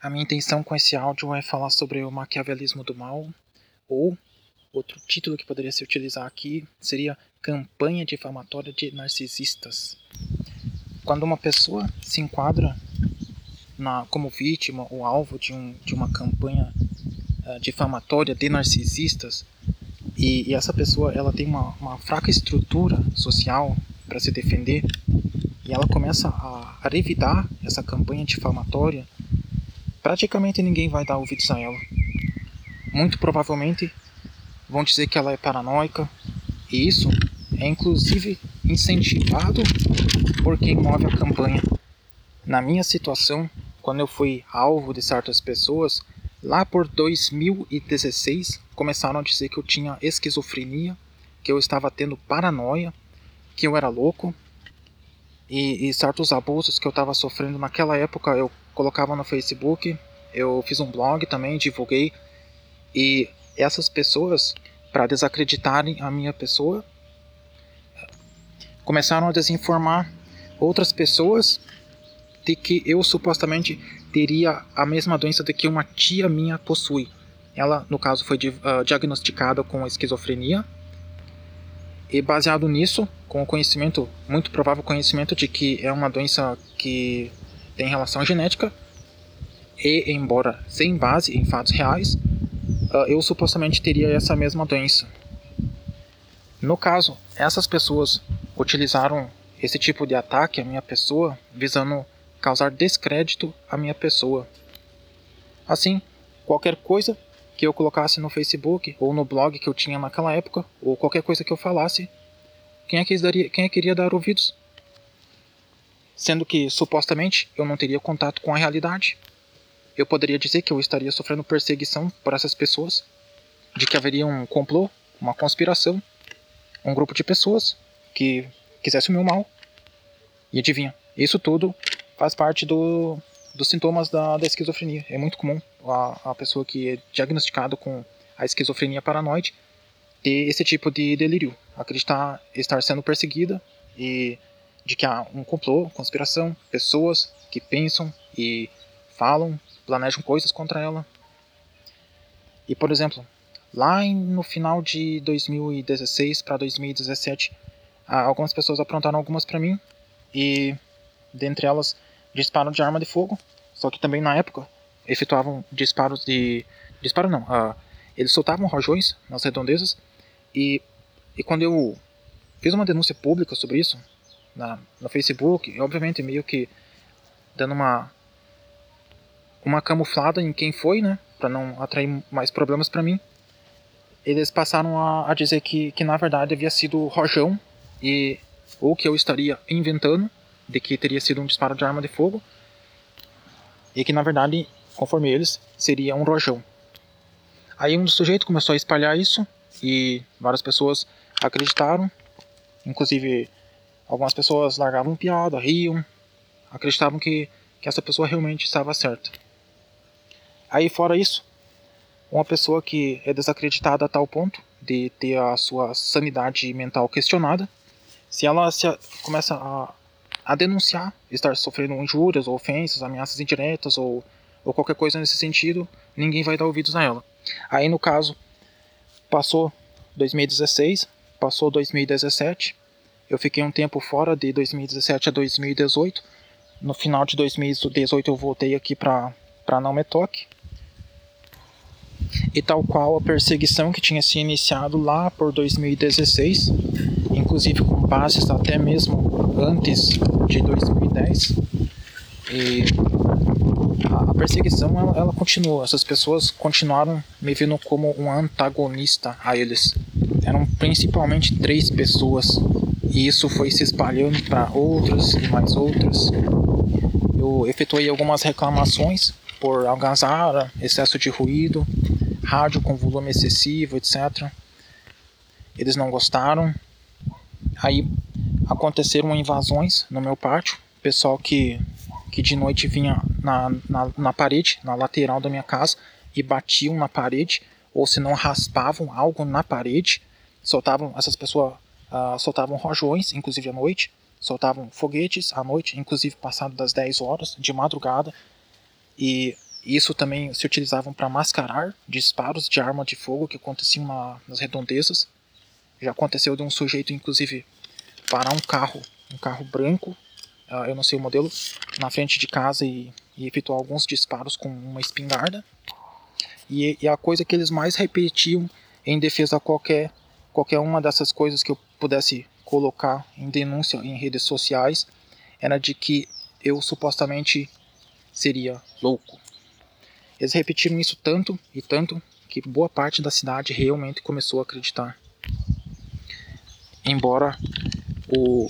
A minha intenção com esse áudio é falar sobre o maquiavelismo do mal, ou outro título que poderia se utilizar aqui seria Campanha Difamatória de Narcisistas. Quando uma pessoa se enquadra na, como vítima ou alvo de, um, de uma campanha uh, difamatória de narcisistas, e, e, essa pessoa ela tem uma, uma fraca estrutura social para se defender, e ela começa a, a revidar essa campanha difamatória praticamente ninguém vai dar ouvidos a ela. Muito provavelmente vão dizer que ela é paranoica, e isso é inclusive incentivado por quem move a campanha. Na minha situação, quando eu fui alvo de certas pessoas, lá por 2016 começaram a dizer que eu tinha esquizofrenia, que eu estava tendo paranoia, que eu era louco, e, e certos abusos que eu estava sofrendo naquela época eu colocava no Facebook, eu fiz um blog também, divulguei. E essas pessoas, para desacreditarem a minha pessoa, começaram a desinformar outras pessoas de que eu supostamente teria a mesma doença de que uma tia minha possui. Ela, no caso, foi uh, diagnosticada com esquizofrenia. E baseado nisso, com o conhecimento, muito provável conhecimento de que é uma doença que tem relação genética e, embora sem base em fatos reais, ah, eu supostamente teria essa mesma doença. No caso, essas pessoas utilizaram esse tipo de ataque à minha pessoa visando causar descrédito à minha pessoa. Assim, qualquer coisa que eu colocasse no Facebook ou no blog que eu tinha naquela época, ou qualquer coisa que eu falasse, quem é que, daria, quem é que iria dar ouvidos? Sendo que supostamente eu não teria contato com a realidade. Eu poderia dizer que eu estaria sofrendo perseguição por essas pessoas, de que haveria um complô, uma conspiração, um grupo de pessoas que quisesse o meu mal. E adivinha, isso tudo faz parte do, dos sintomas da, da esquizofrenia. É muito comum a, a pessoa que é diagnosticada com a esquizofrenia paranoide ter esse tipo de delírio, acreditar estar sendo perseguida e de que há um complô, conspiração, pessoas que pensam e falam, planejam coisas contra ela. E por exemplo, lá no final de 2016 para 2017, algumas pessoas aprontaram algumas para mim e dentre elas disparam de arma de fogo, só que também na época efetuavam disparos de disparo não, uh, eles soltavam rojões nas redondezas e e quando eu fiz uma denúncia pública sobre isso, na, no Facebook, obviamente meio que dando uma uma camuflada em quem foi, né, para não atrair mais problemas para mim. Eles passaram a, a, dizer que, que na verdade havia sido rojão e ou que eu estaria inventando de que teria sido um disparo de arma de fogo e que na verdade, conforme eles, seria um rojão. Aí um sujeito começou a espalhar isso e várias pessoas acreditaram, inclusive Algumas pessoas largavam piada, riam, acreditavam que, que essa pessoa realmente estava certa. Aí, fora isso, uma pessoa que é desacreditada a tal ponto de ter a sua sanidade mental questionada, se ela se a, começa a, a denunciar estar sofrendo injúrias ou ofensas, ameaças indiretas ou, ou qualquer coisa nesse sentido, ninguém vai dar ouvidos a ela. Aí, no caso, passou 2016, passou 2017, eu fiquei um tempo fora de 2017 a 2018. No final de 2018 eu voltei aqui para para Não Me Toque. E tal qual a perseguição que tinha se iniciado lá por 2016, inclusive com bases até mesmo antes de 2010. E a perseguição ela, ela continuou, essas pessoas continuaram me vendo como um antagonista a eles. Eram principalmente três pessoas e isso foi se espalhando para outras e mais outras. Eu efetuei algumas reclamações por algazara, excesso de ruído, rádio com volume excessivo, etc. Eles não gostaram. Aí aconteceram invasões no meu pátio. Pessoal que, que de noite vinha na, na, na parede, na lateral da minha casa, e batiam na parede, ou se não raspavam algo na parede, soltavam essas pessoas uh, soltavam rojões, inclusive à noite, soltavam foguetes à noite, inclusive passado das 10 horas, de madrugada, e Isso também se utilizavam para mascarar disparos de arma de fogo que aconteciam na, nas redondezas. Já aconteceu de um sujeito, inclusive, parar um carro, um carro branco, uh, eu não sei o modelo, na frente de casa e, e efetuar alguns disparos com uma espingarda. E, e, a coisa que eles mais repetiam em defesa a qualquer, qualquer uma dessas coisas que eu pudesse colocar em denúncia em redes sociais era de que eu supostamente seria louco. Eles repetiram isso tanto e tanto que boa parte da cidade realmente começou a acreditar. Embora o,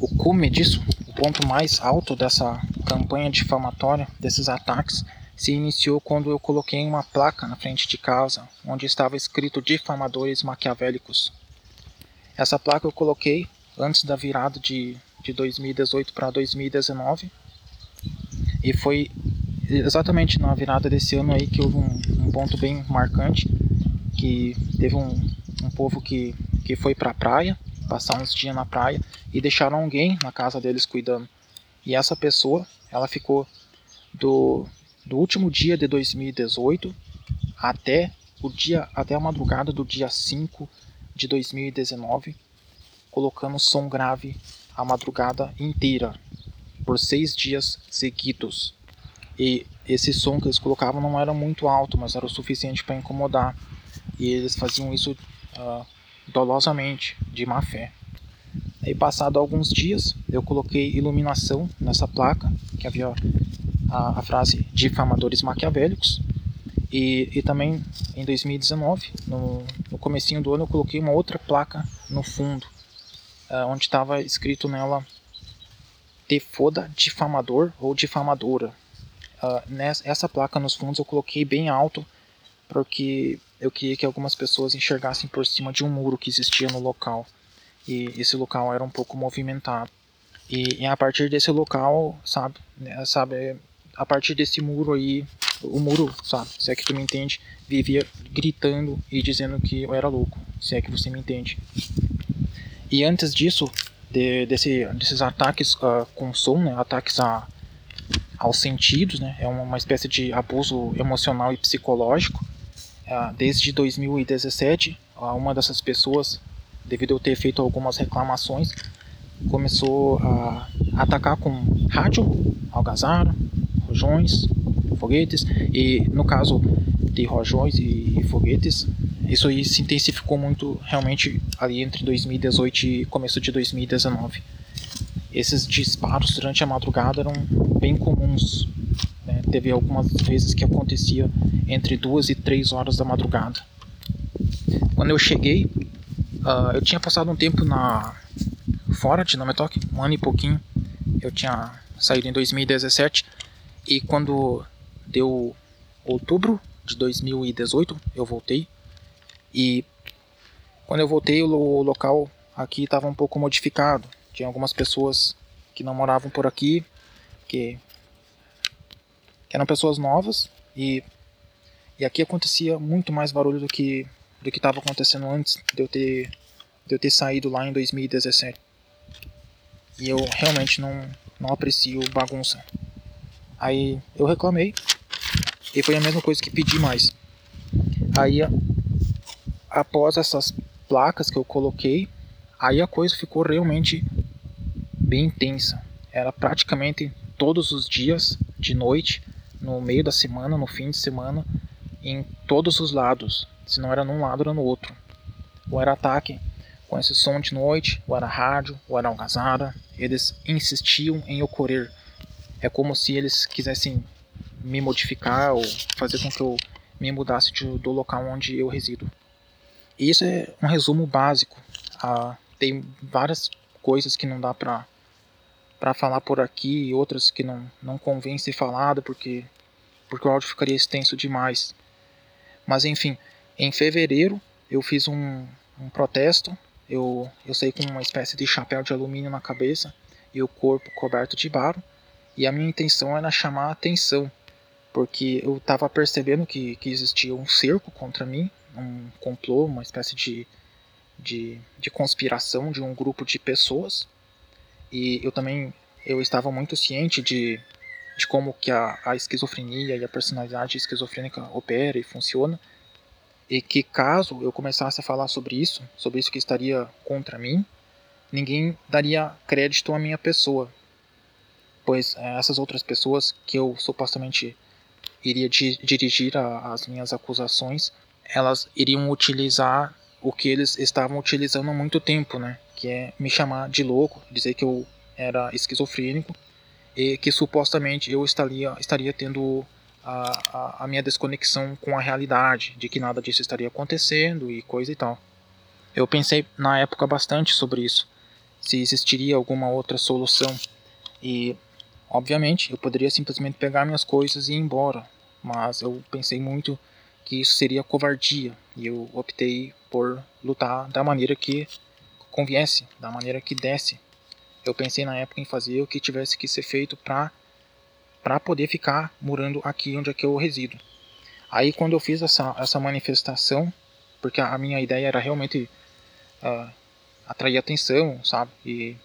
o cume disso, o ponto mais alto dessa campanha difamatória, desses ataques, se iniciou quando eu coloquei uma placa na frente de casa onde estava escrito difamadores maquiavélicos. Essa placa eu coloquei antes da virada de, de 2018 para 2019 e foi exatamente na virada desse ano aí que houve um, um ponto bem marcante, que teve um, um povo que, que foi para a praia, passar uns dias na praia, e deixaram alguém na casa deles cuidando. E essa pessoa, ela ficou do, do último dia de 2018 até o dia até a madrugada do dia 5 de 2019, colocando som grave a madrugada inteira, por seis dias seguidos. E esse som que eles colocavam não era muito alto, mas era o suficiente para incomodar. E eles faziam isso uh, dolosamente, de má fé. Aí, passado alguns dias, eu coloquei iluminação nessa placa, que havia a, a frase difamadores maquiavélicos. E, e também em 2019, no, no comecinho do ano, eu coloquei uma outra placa no fundo, uh, onde estava escrito nela Te foda difamador ou difamadora. Uh, nessa, essa placa nos fundos eu coloquei bem alto porque eu queria que algumas pessoas enxergassem por cima de um muro que existia no local e esse local era um pouco movimentado e, e a partir desse local sabe né, sabe a partir desse muro aí o muro sabe se é que tu me entende vivia gritando e dizendo que eu era louco se é que você me entende e antes disso de, desse, desses ataques uh, com som né, ataques a aos sentidos, né? É uma espécie de abuso emocional e psicológico. É, desde 2017, uma dessas pessoas, devido a ter feito algumas reclamações, começou a atacar com rádio, algazara, rojões, foguetes e no caso de rojões e foguetes, isso aí se intensificou muito realmente ali entre 2018 e começo de 2019 esses disparos durante a madrugada eram bem comuns. Né? Teve algumas vezes que acontecia entre duas e três horas da madrugada. Quando eu cheguei, uh, eu tinha passado um tempo na fora de Nametok, um ano e pouquinho. Eu tinha saído em 2017 e quando deu outubro de 2018 eu voltei e quando eu voltei o local aqui estava um pouco modificado tinha algumas pessoas que não moravam por aqui, que, que eram pessoas novas e, e aqui acontecia muito mais barulho do que do que estava acontecendo antes de eu ter de eu ter saído lá em 2017. E eu realmente não não aprecio bagunça. Aí eu reclamei e foi a mesma coisa que pedi mais. Aí após essas placas que eu coloquei, aí a coisa ficou realmente bem intensa. Era praticamente todos os dias, de noite, no meio da semana, no fim de semana, em todos os lados. Se não era num lado, era no outro. Ou era ataque com esse som de noite, ou era rádio, ou era algazara. Eles insistiam em ocorrer. É como se eles quisessem me modificar ou fazer com que eu me mudasse de, do local onde eu resido. E isso é um resumo básico. Ah, tem várias coisas que não dá para para falar por aqui e outras que não, não convém ser falado porque, porque o áudio ficaria extenso demais. Mas enfim, em fevereiro eu fiz um, um protesto. Eu, eu saí com uma espécie de chapéu de alumínio na cabeça e o corpo coberto de barro. E a minha intenção era chamar a atenção, porque eu estava percebendo que, que existia um cerco contra mim, um complô, uma espécie de, de, de conspiração de um grupo de pessoas. E eu também eu estava muito ciente de, de como que a, a esquizofrenia e a personalidade esquizofrênica opera e funciona, e que caso eu começasse a falar sobre isso, sobre isso que estaria contra mim, ninguém daria crédito à minha pessoa, pois é, essas outras pessoas que eu supostamente iria di dirigir a, as minhas acusações, elas iriam utilizar o que eles estavam utilizando há muito tempo, né? Que é me chamar de louco, dizer que eu era esquizofrênico e que supostamente eu estaria, estaria tendo a, a, a, minha desconexão com a realidade, de que nada disso estaria acontecendo e coisa e tal. Eu pensei na época bastante sobre isso, se existiria alguma outra solução. E, obviamente, eu poderia simplesmente pegar minhas coisas e ir embora, mas eu pensei muito que isso seria covardia e eu optei por lutar da maneira que conviesse, da maneira que desse. Eu pensei na época em fazer o que tivesse que ser feito para para poder ficar morando aqui onde é que eu resido. Aí quando eu fiz essa, essa manifestação, porque a minha ideia era realmente uh, atrair atenção, sabe, e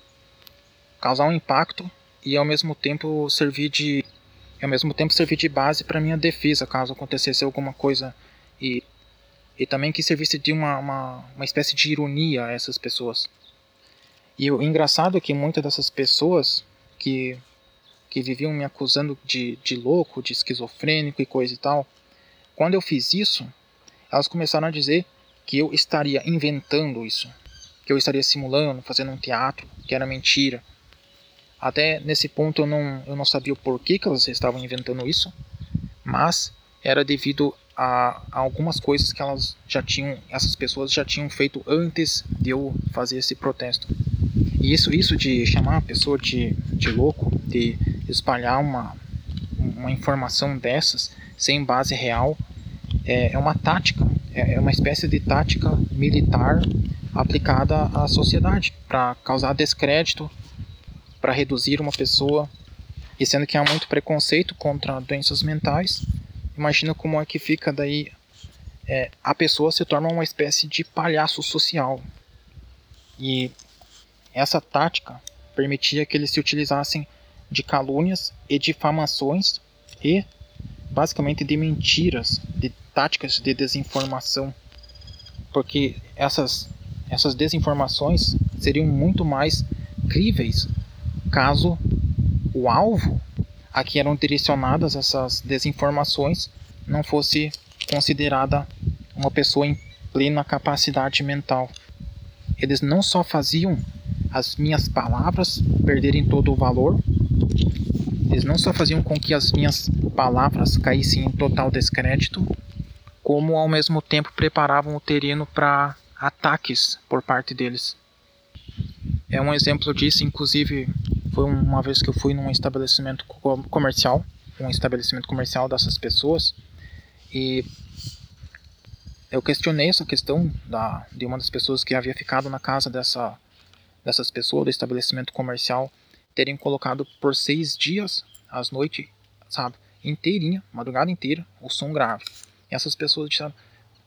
causar um impacto e ao mesmo tempo servir de ao mesmo tempo servir de base para minha defesa caso acontecesse alguma coisa e e também que servisse de uma, uma, uma espécie de ironia a essas pessoas. E o engraçado é que muitas dessas pessoas que que viviam me acusando de, de louco, de esquizofrênico e coisa e tal, quando eu fiz isso, elas começaram a dizer que eu estaria inventando isso, que eu estaria simulando, fazendo um teatro, que era mentira. Até nesse ponto eu não, eu não sabia o porquê que elas estavam inventando isso, mas era devido a, a, algumas coisas que elas já tinham, essas pessoas já tinham feito antes de eu fazer esse protesto. E isso, isso de chamar a pessoa de, de louco, de espalhar uma, uma informação dessas sem base real é, é uma tática, é, é uma espécie de tática militar aplicada à sociedade para causar descrédito, para reduzir uma pessoa. E sendo que há muito preconceito contra doenças mentais, imagina como é que fica daí é, a pessoa se torna uma espécie de palhaço social. E essa tática permitia que eles se utilizassem de calúnias e difamações e basicamente de mentiras, de táticas de desinformação, porque essas essas desinformações seriam muito mais críveis caso o alvo a que eram direcionadas essas desinformações não fosse considerada uma pessoa em plena capacidade mental. Eles não só faziam as minhas palavras perderem todo o valor, eles não só faziam com que as minhas palavras caíssem em total descrédito, como ao mesmo tempo preparavam o terreno para ataques por parte deles. É um exemplo disso, inclusive, foi uma vez que eu fui num estabelecimento comercial, um estabelecimento comercial dessas pessoas, e eu questionei essa questão da, de uma das pessoas que havia ficado na casa dessa, dessas pessoas do estabelecimento comercial terem colocado por seis dias, às noites, sabe, inteirinha, madrugada inteira, o som grave. E essas pessoas disseram,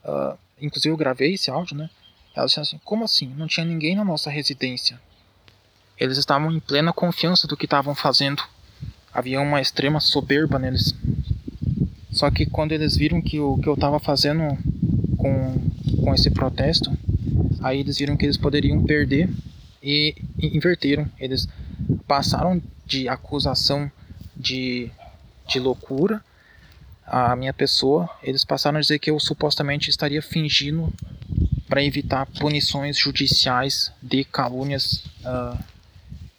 uh, inclusive eu gravei esse áudio, né? Elas disseram assim, como assim? Não tinha ninguém na nossa residência. Eles estavam em plena confiança do que estavam fazendo. Havia uma extrema soberba neles. Só que quando eles viram que o que eu estava fazendo com, com esse protesto, aí eles viram que eles poderiam perder e, inverteram. Eles passaram de acusação de, de loucura a minha pessoa, eles passaram a dizer que eu supostamente estaria fingindo para evitar punições judiciais de calúnias uh,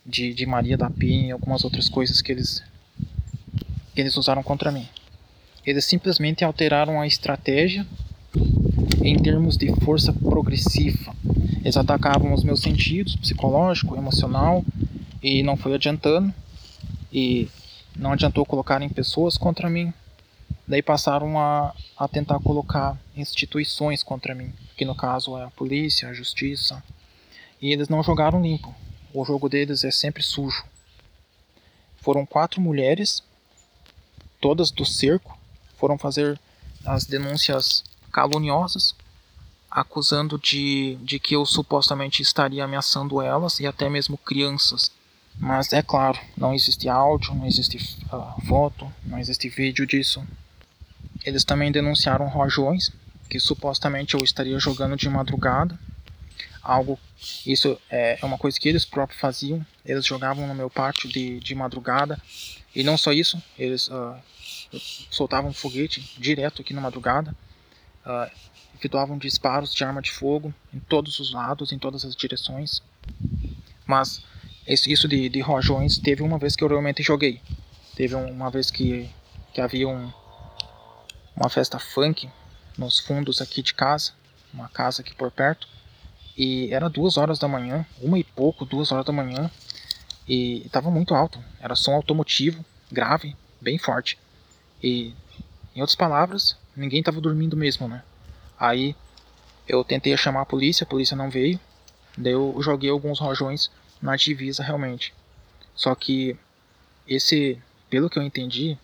de, de Maria da Penha e algumas outras coisas que eles, que eles usaram contra mim. Eles simplesmente alteraram a estratégia em termos de força progressiva. Eles atacavam os meus sentidos, psicológico, emocional, e não foi adiantando. E não adiantou colocarem pessoas contra mim. Daí passaram a, a tentar colocar instituições contra mim, que no caso é a polícia, a justiça. E eles não jogaram limpo. O jogo deles é sempre sujo. Foram quatro mulheres, todas do cerco, foram fazer as denúncias caluniosas, acusando de, de que eu supostamente estaria ameaçando elas e até mesmo crianças Mas é claro, não existe áudio, não existe uh, foto, não existe vídeo disso. Eles também denunciaram rojões, que supostamente eu estaria jogando de madrugada. Algo, isso é, uma coisa que eles próprios faziam. Eles jogavam no meu pátio de, de madrugada. E não só isso, eles uh, soltavam foguete direto aqui na madrugada. Uh, efetuavam disparos de arma de fogo em todos os lados, em todas as direções. Mas isso de, de rojões teve uma vez que eu realmente joguei. Teve uma vez que, que havia um, uma festa funk nos fundos aqui de casa, uma casa aqui por perto. E era duas horas da manhã, uma e pouco, duas horas da manhã. E estava muito alto, era som automotivo, grave, bem forte. E, em outras palavras, ninguém estava dormindo mesmo, né? Aí eu tentei chamar a polícia, a polícia não veio. Daí eu joguei alguns rojões na divisa realmente. Só que esse, pelo que eu entendi,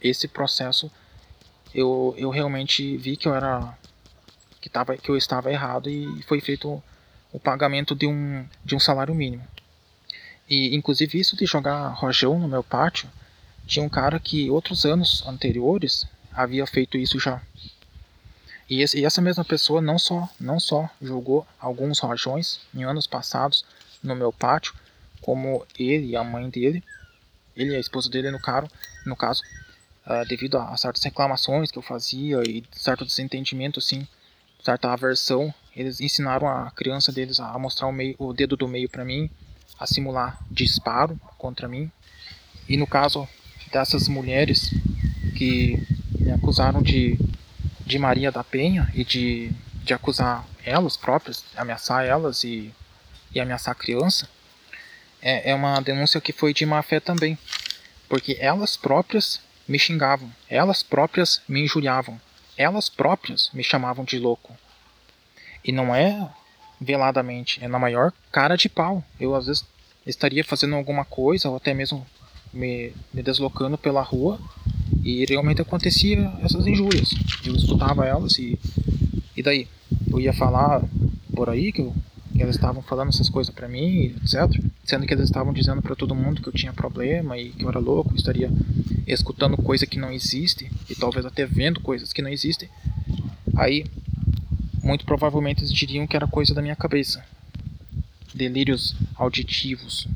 esse processo eu, eu realmente vi que eu era que tava que eu estava errado e foi feito o pagamento de um de um salário mínimo. E inclusive isso de jogar rojão no meu pátio, tinha um cara que outros anos anteriores havia feito isso já. E, esse, e essa mesma pessoa não só não só jogou alguns rojões em anos passados, no meu pátio, como ele e a mãe dele, ele e a esposa dele no, caro, no caso, uh, devido a, a, certas reclamações que eu fazia e certo desentendimento, assim, aversão, eles ensinaram a criança deles a mostrar o, meio, o dedo do meio para mim, a simular disparo contra mim. E no caso dessas mulheres que me acusaram de, de Maria da Penha e de, de acusar elas próprias, ameaçar elas e e ameaçar a criança, é, é uma denúncia que foi de má fé também. Porque elas próprias me xingavam, elas próprias me injuriavam, elas próprias me chamavam de louco. E não é veladamente, é na maior cara de pau. Eu às vezes estaria fazendo alguma coisa, ou até mesmo me, me deslocando pela rua, e realmente acontecia essas injúrias. Eu escutava elas e, e daí? Eu ia falar por aí que eu eles estavam falando essas coisas para mim, etc. Sendo que eles estavam dizendo para todo mundo que eu tinha problema e que eu era louco, estaria escutando coisa que não existe e talvez até vendo coisas que não existem. Aí, muito provavelmente eles diriam que era coisa da minha cabeça. Delírios auditivos.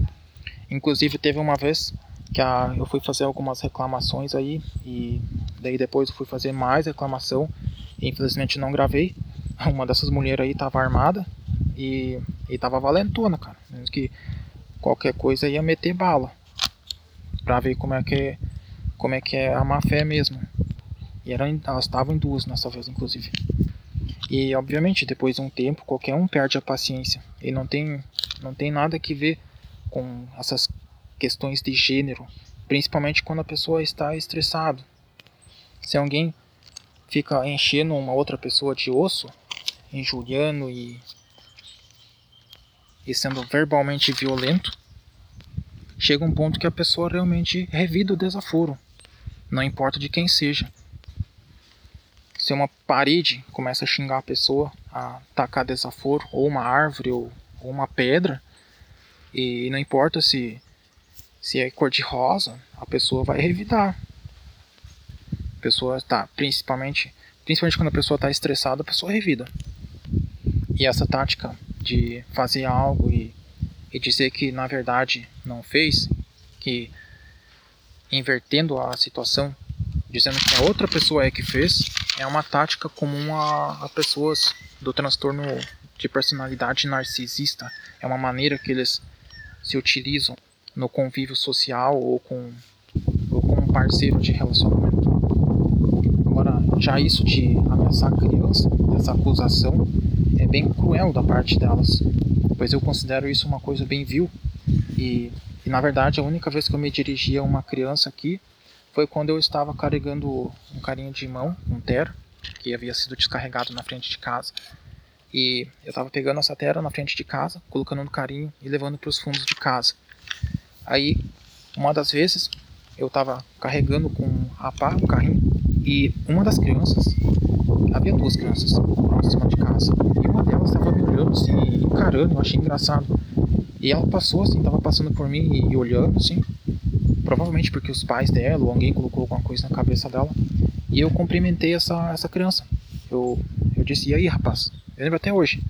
Inclusive teve uma vez que a, eu fui fazer algumas reclamações aí e daí depois eu fui fazer mais reclamação. E infelizmente não gravei. Uma dessas mulheres aí estava armada e, e tava valentona, cara. Que qualquer coisa ia meter bala. Pra ver como é que, como é, que é a má fé mesmo. E eram, elas estavam em duas nessa vez, inclusive. E obviamente, depois de um tempo, qualquer um perde a paciência. E não tem, não tem nada que ver com essas questões de gênero. Principalmente quando a pessoa está estressada. Se alguém fica enchendo uma outra pessoa de osso, injuriando e e sendo verbalmente violento, chega um ponto que a pessoa realmente revida o desaforo, não importa de quem seja. Se uma parede começa a xingar a pessoa, a tacar desaforo, ou uma árvore, ou, ou uma pedra, e não importa se, se é cor de rosa, a pessoa vai revidar. A pessoa está, principalmente, principalmente quando a pessoa está estressada, a pessoa revida. E essa tática de fazer algo e, e dizer que na verdade não fez, que invertendo a situação, dizendo que a outra pessoa é que fez, é uma tática comum a, a pessoas do transtorno de personalidade narcisista. É uma maneira que eles se utilizam no convívio social ou com, ou com um parceiro de relacionamento. Agora, já isso de ameaçar a criança, essa acusação, é bem cruel da parte delas, pois eu considero isso uma coisa bem vil. E, e na verdade, a única vez que eu me dirigi a uma criança aqui foi quando eu estava carregando um carinho de mão, um ter, que havia sido descarregado na frente de casa. E eu estava pegando essa terra na frente de casa, colocando no carinho e levando para os fundos de casa. Aí, uma das vezes, eu estava carregando com a pá o carrinho e uma das crianças, havia duas crianças próximas de casa, e delas estava me olhando assim, encarando, eu achei engraçado. E ela passou assim, estava passando por mim e, e olhando assim, provavelmente porque os pais dela ou alguém colocou alguma coisa na cabeça dela. E eu cumprimentei essa, essa criança. Eu, eu disse, e aí rapaz? Eu lembro até hoje.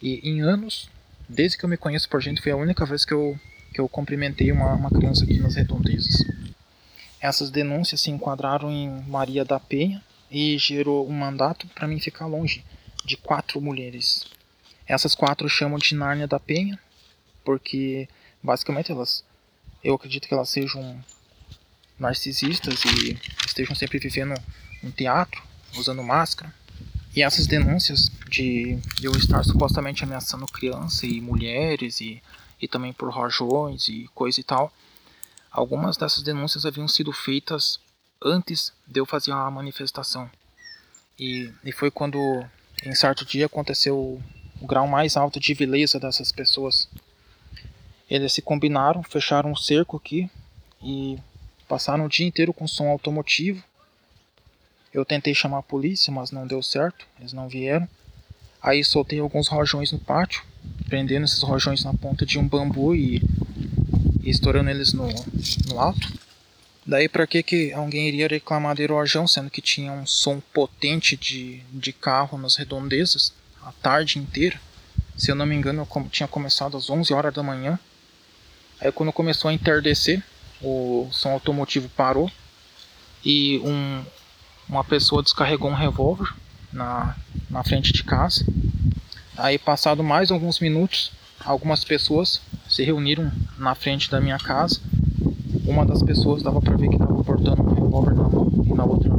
E em anos, desde que eu me conheço por gente, foi a única vez que eu, que eu cumprimentei uma, uma criança aqui nas redondezas. Essas denúncias se enquadraram em Maria da Penha e gerou um mandato para mim ficar longe de quatro mulheres. Essas quatro chamam de Nárnia da Penha, porque basicamente elas, eu acredito que elas sejam narcisistas e estejam sempre vivendo um teatro, usando máscara. E essas denúncias de eu estar supostamente ameaçando crianças e mulheres e, e também por rojões e coisa e tal, Algumas dessas denúncias haviam sido feitas antes de eu fazer a manifestação. E, e foi quando, em certo dia, aconteceu o, grau mais alto de vileza dessas pessoas. Eles se combinaram, fecharam um cerco aqui e passaram o dia inteiro com som automotivo. Eu tentei chamar a polícia, mas não deu certo, eles não vieram. Aí soltei alguns rojões no pátio, prendendo esses rojões na ponta de um bambu e e estourando eles no, no alto. Daí para que, que alguém iria reclamar de rojão, sendo que tinha um som potente de, de carro nas redondezas a tarde inteira? Se eu não me engano, eu tinha começado às 11 horas da manhã. Aí quando começou a entardecer, o som automotivo parou e um, uma pessoa descarregou um revólver na, na frente de casa. Aí passado mais alguns minutos, algumas pessoas se reuniram na frente da minha casa. Uma das pessoas dava para ver que estava portando um revólver na mão e na outra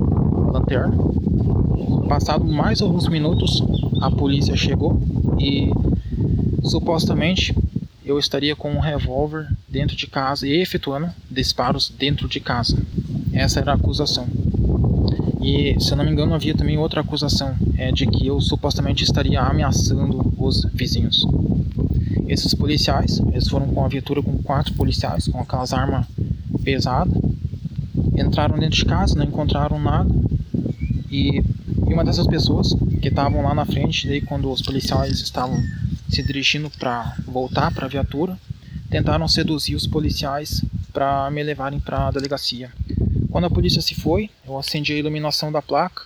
lanterna. Passado mais alguns minutos, a polícia chegou e supostamente eu estaria com um revólver dentro de casa e efetuando disparos dentro de casa. Essa era a acusação. E se eu não me engano havia também outra acusação, é de que eu supostamente estaria ameaçando os vizinhos. Esses policiais, eles foram com a viatura com quatro policiais, com aquelas armas pesadas, entraram dentro de casa, não encontraram nada, e, e uma dessas pessoas que estavam lá na frente, daí quando os policiais estavam se dirigindo para voltar para a viatura, tentaram seduzir os policiais para me levarem para a delegacia. Quando a polícia se foi, eu acendi a iluminação da placa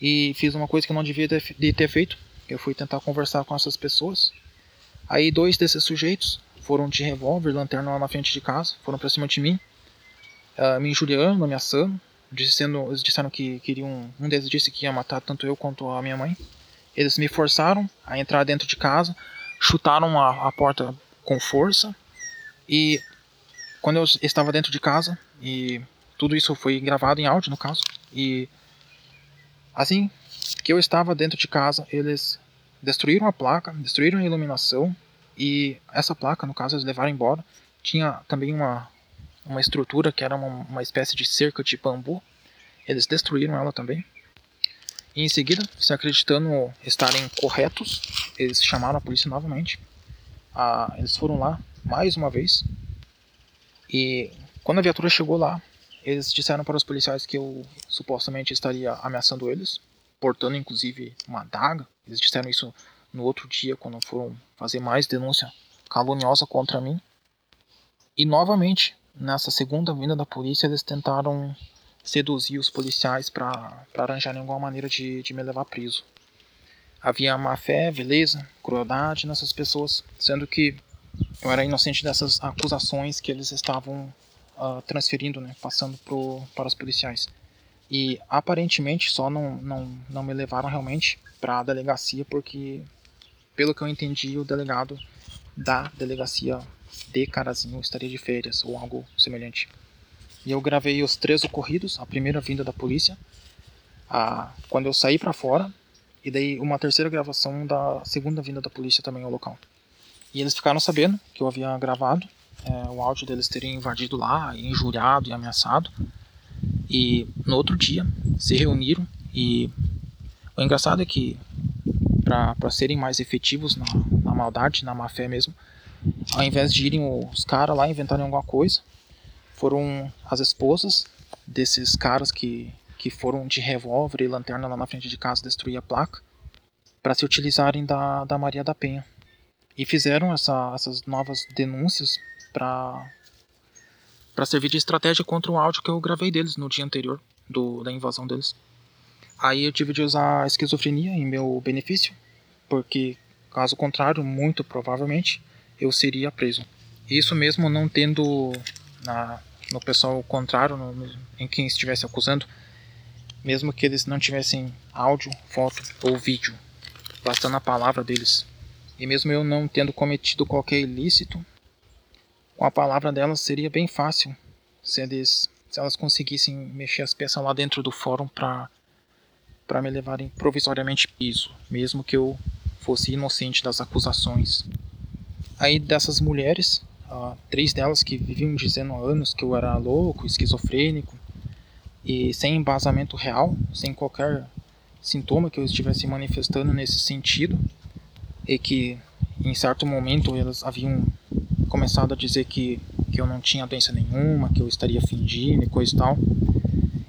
e fiz uma coisa que eu não devia ter, de ter feito. Eu fui tentar conversar com essas pessoas Aí dois desses sujeitos foram de revólver, lanterna lá na frente de casa, foram pra cima de mim, uh, me injuriando, ameaçando, dizendo, eles disseram que queriam, um deles disse que ia matar tanto eu quanto a minha mãe. Eles me forçaram a entrar dentro de casa, chutaram a, a porta com força e quando eu estava dentro de casa e tudo isso foi gravado em áudio no caso e assim que eu estava dentro de casa eles destruíram a placa, destruíram a iluminação e essa placa, no caso, eles levaram embora. Tinha também uma, uma estrutura que era uma, uma espécie de cerca de bambu. Eles destruíram ela também. E em seguida, se acreditando estarem corretos, eles chamaram a polícia novamente. Ah, eles foram lá mais uma vez. E quando a viatura chegou lá, eles disseram para os policiais que eu supostamente estaria ameaçando eles portando inclusive uma adaga. Eles disseram isso no outro dia, quando foram fazer mais denúncia caluniosa contra mim. E novamente, nessa segunda vinda da polícia, eles tentaram seduzir os policiais para arranjar alguma maneira de, de me levar preso. Havia má fé, beleza, crueldade nessas pessoas, sendo que eu era inocente dessas acusações que eles estavam uh, transferindo, né, passando pro, para os policiais. E aparentemente só não, não, não me levaram realmente para a delegacia porque, pelo que eu entendi, o delegado da delegacia de Carazinho estaria de férias ou algo semelhante. E eu gravei os três ocorridos, a primeira vinda da polícia, a, quando eu saí para fora, e daí uma terceira gravação da segunda vinda da polícia também ao local. E eles ficaram sabendo que eu havia gravado é, o áudio deles terem invadido lá, injuriado e ameaçado. E no outro dia se reuniram e o engraçado é que para serem mais efetivos na, na maldade, na má fé mesmo, ao invés de irem os caras lá inventarem alguma coisa, foram as esposas desses caras que, que foram de revólver e lanterna lá na frente de casa destruir a placa para se utilizarem da, da Maria da Penha. E fizeram essa, essas novas denúncias para para servir de estratégia contra o áudio que eu gravei deles no dia anterior do, da invasão deles. Aí eu tive de usar a esquizofrenia em meu benefício, porque caso contrário, muito provavelmente eu seria preso. Isso mesmo não tendo na, no pessoal contrário, no, em quem estivesse acusando, mesmo que eles não tivessem áudio, foto ou vídeo, bastando a palavra deles. E mesmo eu não tendo cometido qualquer ilícito, com a palavra delas seria bem fácil se, eles, se elas conseguissem mexer as peças lá dentro do fórum para para me levarem provisoriamente piso, mesmo que eu fosse inocente das acusações. Aí dessas mulheres, três delas que viviam dizendo há anos que eu era louco, esquizofrênico e sem embasamento real, sem qualquer sintoma que eu estivesse manifestando nesse sentido, e que em certo momento elas haviam começado a dizer que, que eu não tinha doença nenhuma, que eu estaria fingindo e coisa e tal.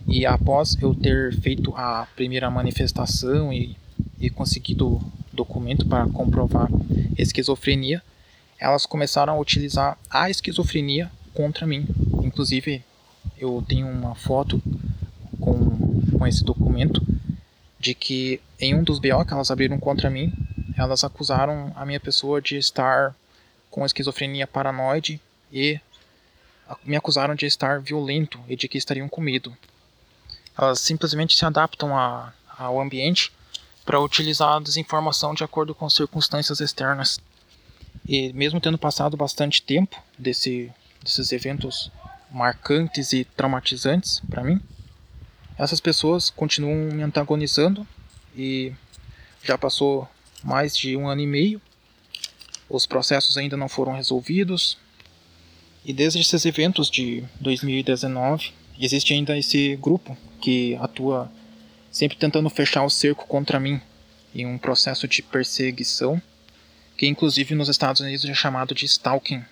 E após eu ter feito a primeira manifestação e, e conseguido documento para comprovar esquizofrenia, elas começaram a utilizar a esquizofrenia contra mim. Inclusive, eu tenho uma foto com, com esse documento de que em um dos BO que elas abriram contra mim, elas acusaram a minha pessoa de estar com esquizofrenia paranoide e me acusaram de estar violento e de que estariam com medo. Elas simplesmente se adaptam a, ao ambiente para utilizar a desinformação de acordo com circunstâncias externas. E mesmo tendo passado bastante tempo desse, desses eventos marcantes e traumatizantes para mim, essas pessoas continuam me antagonizando e já passou mais de um ano e meio os processos ainda não foram resolvidos. E desde esses eventos de 2019, existe ainda esse grupo que atua sempre tentando fechar o cerco contra mim em um processo de perseguição, que inclusive nos Estados Unidos é chamado de stalking.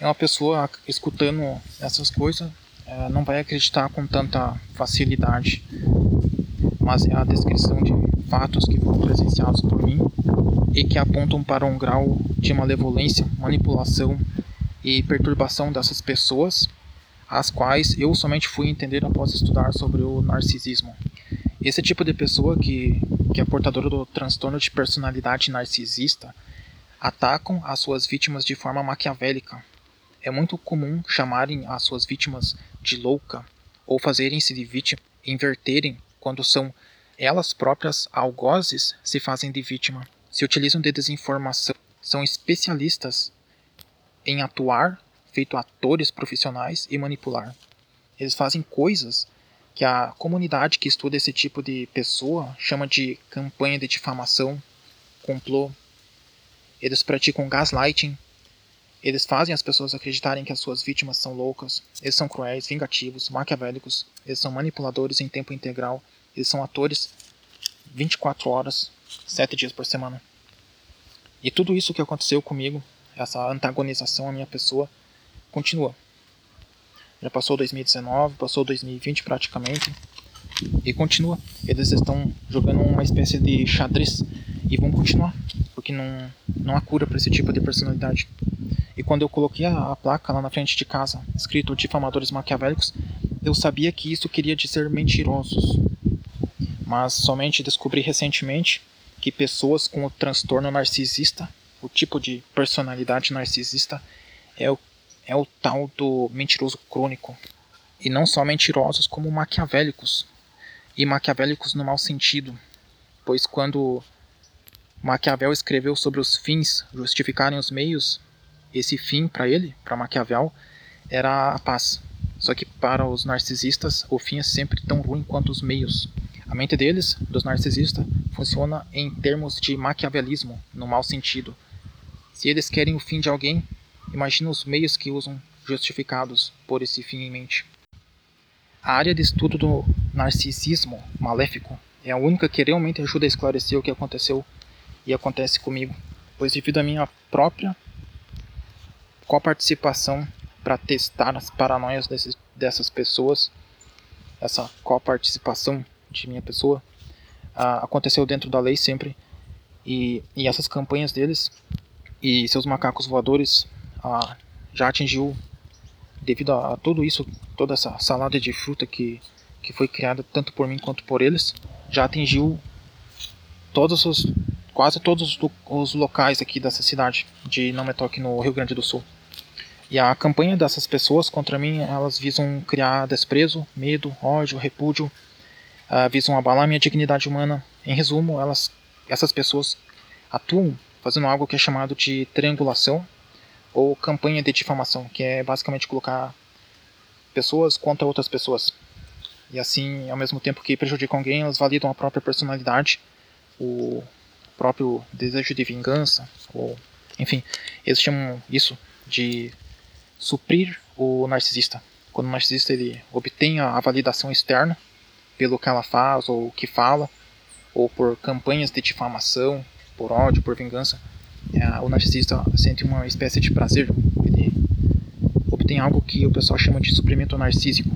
É uma pessoa escutando essas coisas é, não vai acreditar com tanta facilidade, mas é a descrição de fatos que foram presenciados por mim e que apontam para um grau de malevolência, manipulação e perturbação dessas pessoas, as quais eu somente fui entender após estudar sobre o narcisismo. Esse tipo de pessoa que, que é portadora do transtorno de personalidade narcisista atacam as suas vítimas de forma maquiavélica. É muito comum chamarem as suas vítimas de louca ou fazerem-se de vítima, inverterem quando são elas próprias algozes se fazem de vítima se utilizam de desinformação, são especialistas em atuar, feito atores profissionais e manipular. Eles fazem coisas que a comunidade que estuda esse tipo de pessoa chama de campanha de difamação, complô. Eles praticam gaslighting. Eles fazem as pessoas acreditarem que as suas vítimas são loucas. Eles são cruéis, vingativos, maquiavélicos. Eles são manipuladores em tempo integral. Eles são atores 24 horas sete dias por semana. E tudo isso que aconteceu comigo, essa antagonização à minha pessoa, continua. Já passou 2019, passou 2020 praticamente, e continua. Eles estão jogando uma espécie de xadrez e vão continuar, porque não, não há cura para esse tipo de personalidade. E quando eu coloquei a, a, placa lá na frente de casa, escrito difamadores maquiavélicos, eu sabia que isso queria dizer mentirosos. Mas somente descobri recentemente que pessoas com o transtorno narcisista, o tipo de personalidade narcisista, é o, é o tal do mentiroso crônico. E não só mentirosos, como maquiavélicos. E maquiavélicos no mau sentido, pois quando Maquiavel escreveu sobre os fins justificarem os meios, esse fim para ele, para Maquiavel, era a paz. Só que para os narcisistas, o fim é sempre tão ruim quanto os meios. A mente deles, dos narcisistas, funciona em termos de maquiavelismo, no mau sentido. Se eles querem o fim de alguém, imagina os meios que usam justificados por esse fim em mente. A área de estudo do narcisismo maléfico é a única que realmente ajuda a esclarecer o que aconteceu e acontece comigo, pois devido à minha própria coparticipação para testar as paranoias desses, dessas pessoas, essa coparticipação de minha pessoa, uh, aconteceu dentro da lei sempre. E, e essas campanhas deles e seus macacos voadores uh, já atingiu, devido a, a, tudo isso, toda essa salada de fruta que, que foi criada tanto por mim quanto por eles, já atingiu todos os quase todos os locais aqui dessa cidade de Nametoque no Rio Grande do Sul. E a campanha dessas pessoas contra mim, elas visam criar desprezo, medo, ódio, repúdio, uh, visam abalar minha dignidade humana. Em resumo, elas, essas pessoas atuam fazendo algo que é chamado de triangulação ou campanha de difamação, que é basicamente colocar pessoas contra outras pessoas. E assim, ao mesmo tempo que prejudicam alguém, elas validam a própria personalidade, o próprio desejo de vingança, ou enfim, eles chamam isso de suprir o narcisista. Quando o narcisista ele obtém a validação externa pelo que ela faz ou o que fala, ou por campanhas de difamação, por ódio, por vingança, é, o narcisista sente uma espécie de prazer. Ele obtém algo que o pessoal chama de suprimento narcísico.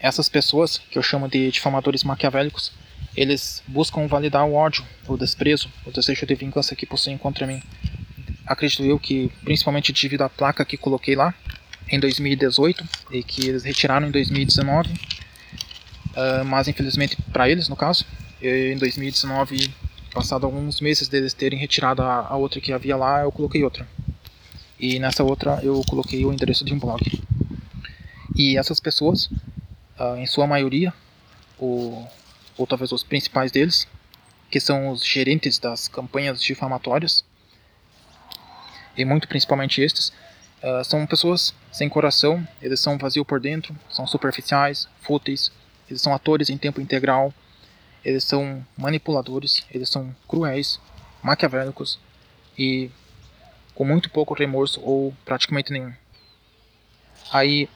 Essas pessoas, que eu chamo de difamadores maquiavélicos, eles buscam validar o ódio, o desprezo, o desejo de vingança que possuem contra mim. Acredito eu que, principalmente devido à placa que coloquei lá em 2018 e que eles retiraram em 2019, uh, ah, mas infelizmente para eles, no caso, em 2019, passado alguns meses deles terem retirado a, a outra que havia lá, eu coloquei outra. E nessa outra eu coloquei o endereço de um blog. E essas pessoas, uh, em sua maioria, o, ou talvez os principais deles, que são os gerentes das campanhas difamatórias, e muito principalmente estes, uh, são pessoas sem coração, eles são vazios por dentro, são superficiais, fúteis, eles são atores em tempo integral, eles são manipuladores, eles são cruéis, maquiavélicos e com muito pouco remorso ou praticamente nenhum. Aí,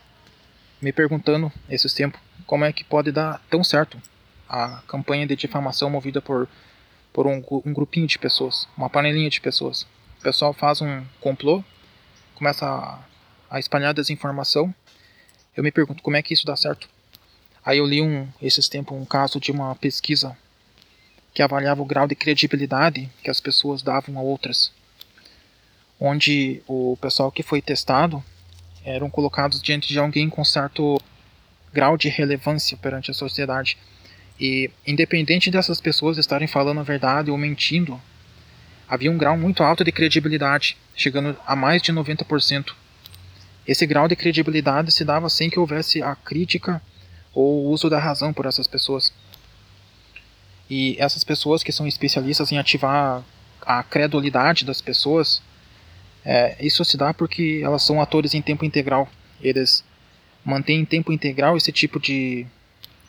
me perguntando esses tempos, como é que pode dar tão certo a campanha de difamação movida por, por um, um grupinho de pessoas, uma panelinha de pessoas. O pessoal faz um complô, começa a, a espalhar desinformação. Eu me pergunto como é que isso dá certo. Aí eu li um, esses tempos um caso de uma pesquisa que avaliava o grau de credibilidade que as pessoas davam a outras, onde o pessoal que foi testado eram colocados diante de alguém com certo grau de relevância perante a sociedade. E independente dessas pessoas estarem falando a verdade ou mentindo, havia um grau muito alto de credibilidade, chegando a mais de 90%. Esse grau de credibilidade se dava sem que houvesse a crítica ou o uso da razão por essas pessoas. E essas pessoas que são especialistas em ativar a credulidade das pessoas, é, isso se dá porque elas são atores em tempo integral. Eles mantêm em tempo integral esse tipo de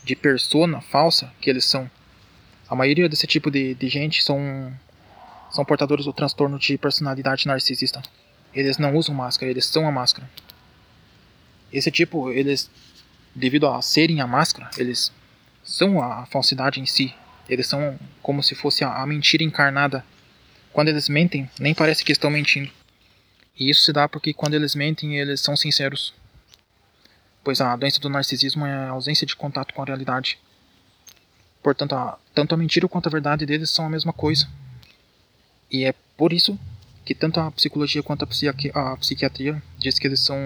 de persona falsa que eles são. A maioria desse tipo de, de gente são, são portadores do transtorno de personalidade narcisista. Eles não usam máscara, eles são a máscara. Esse tipo, eles, devido a serem a máscara, eles são a falsidade em si. Eles são como se fosse a, a mentira encarnada. Quando eles mentem, nem parece que estão mentindo. E isso se dá porque quando eles mentem, eles são sinceros pois a doença do narcisismo é a ausência de contato com a realidade. Portanto, a, tanto a mentira quanto a verdade deles são a mesma coisa. E é por isso que tanto a psicologia quanto a, psiqui a psiquiatria diz que eles são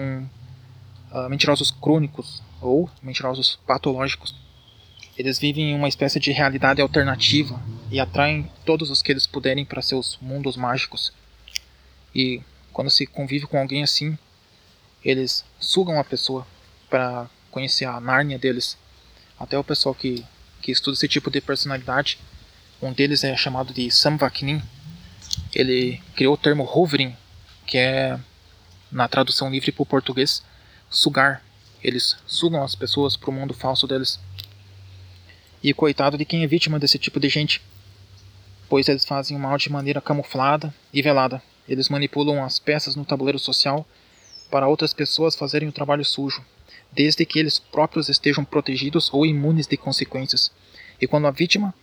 uh, mentirosos crônicos ou mentirosos patológicos. Eles vivem em uma espécie de realidade alternativa e atraem todos os que eles puderem para seus mundos mágicos. E quando se convive com alguém assim, eles sugam a pessoa para conhecer a Nárnia deles. Até o pessoal que, que estuda esse tipo de personalidade, um deles é chamado de Sam Vaknin. Ele criou o termo hovering, que é, na tradução livre para o português, sugar. Eles sugam as pessoas para o mundo falso deles. E coitado de quem é vítima desse tipo de gente, pois eles fazem o mal de maneira camuflada e velada. Eles manipulam as peças no tabuleiro social para outras pessoas fazerem o trabalho sujo, desde que eles próprios estejam protegidos ou imunes de consequências. E quando a vítima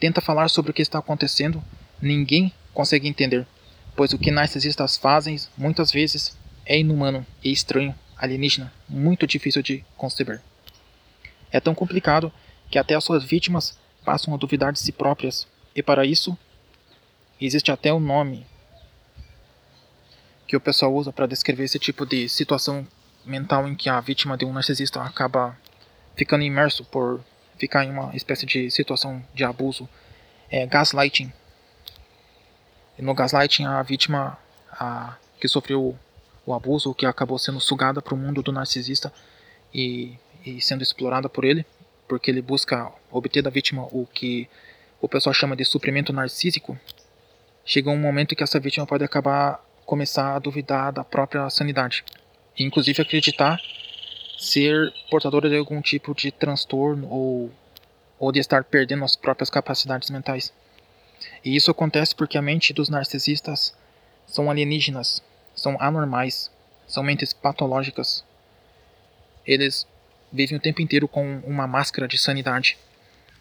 tenta falar sobre o que está acontecendo, ninguém consegue entender, pois o que narcisistas fazem muitas vezes é inumano e estranho, alienígena, muito difícil de conceber. É tão complicado que até as suas vítimas passam a duvidar de si próprias, e para isso existe até um nome que o pessoal usa para descrever esse tipo de situação mental em que a vítima de um narcisista acaba ficando imerso por ficar em uma espécie de situação de abuso, é gaslighting. E no gaslighting a vítima a, que sofreu o abuso, que acabou sendo sugada para o mundo do narcisista e, e sendo explorada por ele, porque ele busca obter da vítima o que o pessoal chama de suprimento narcísico, chega um momento que essa vítima pode acabar começar a duvidar da própria sanidade, inclusive acreditar ser portadora de algum tipo de transtorno ou, ou de estar perdendo as próprias capacidades mentais. E isso acontece porque a mente dos narcisistas são alienígenas, são anormais, são mentes patológicas. Eles vivem o tempo inteiro com uma máscara de sanidade.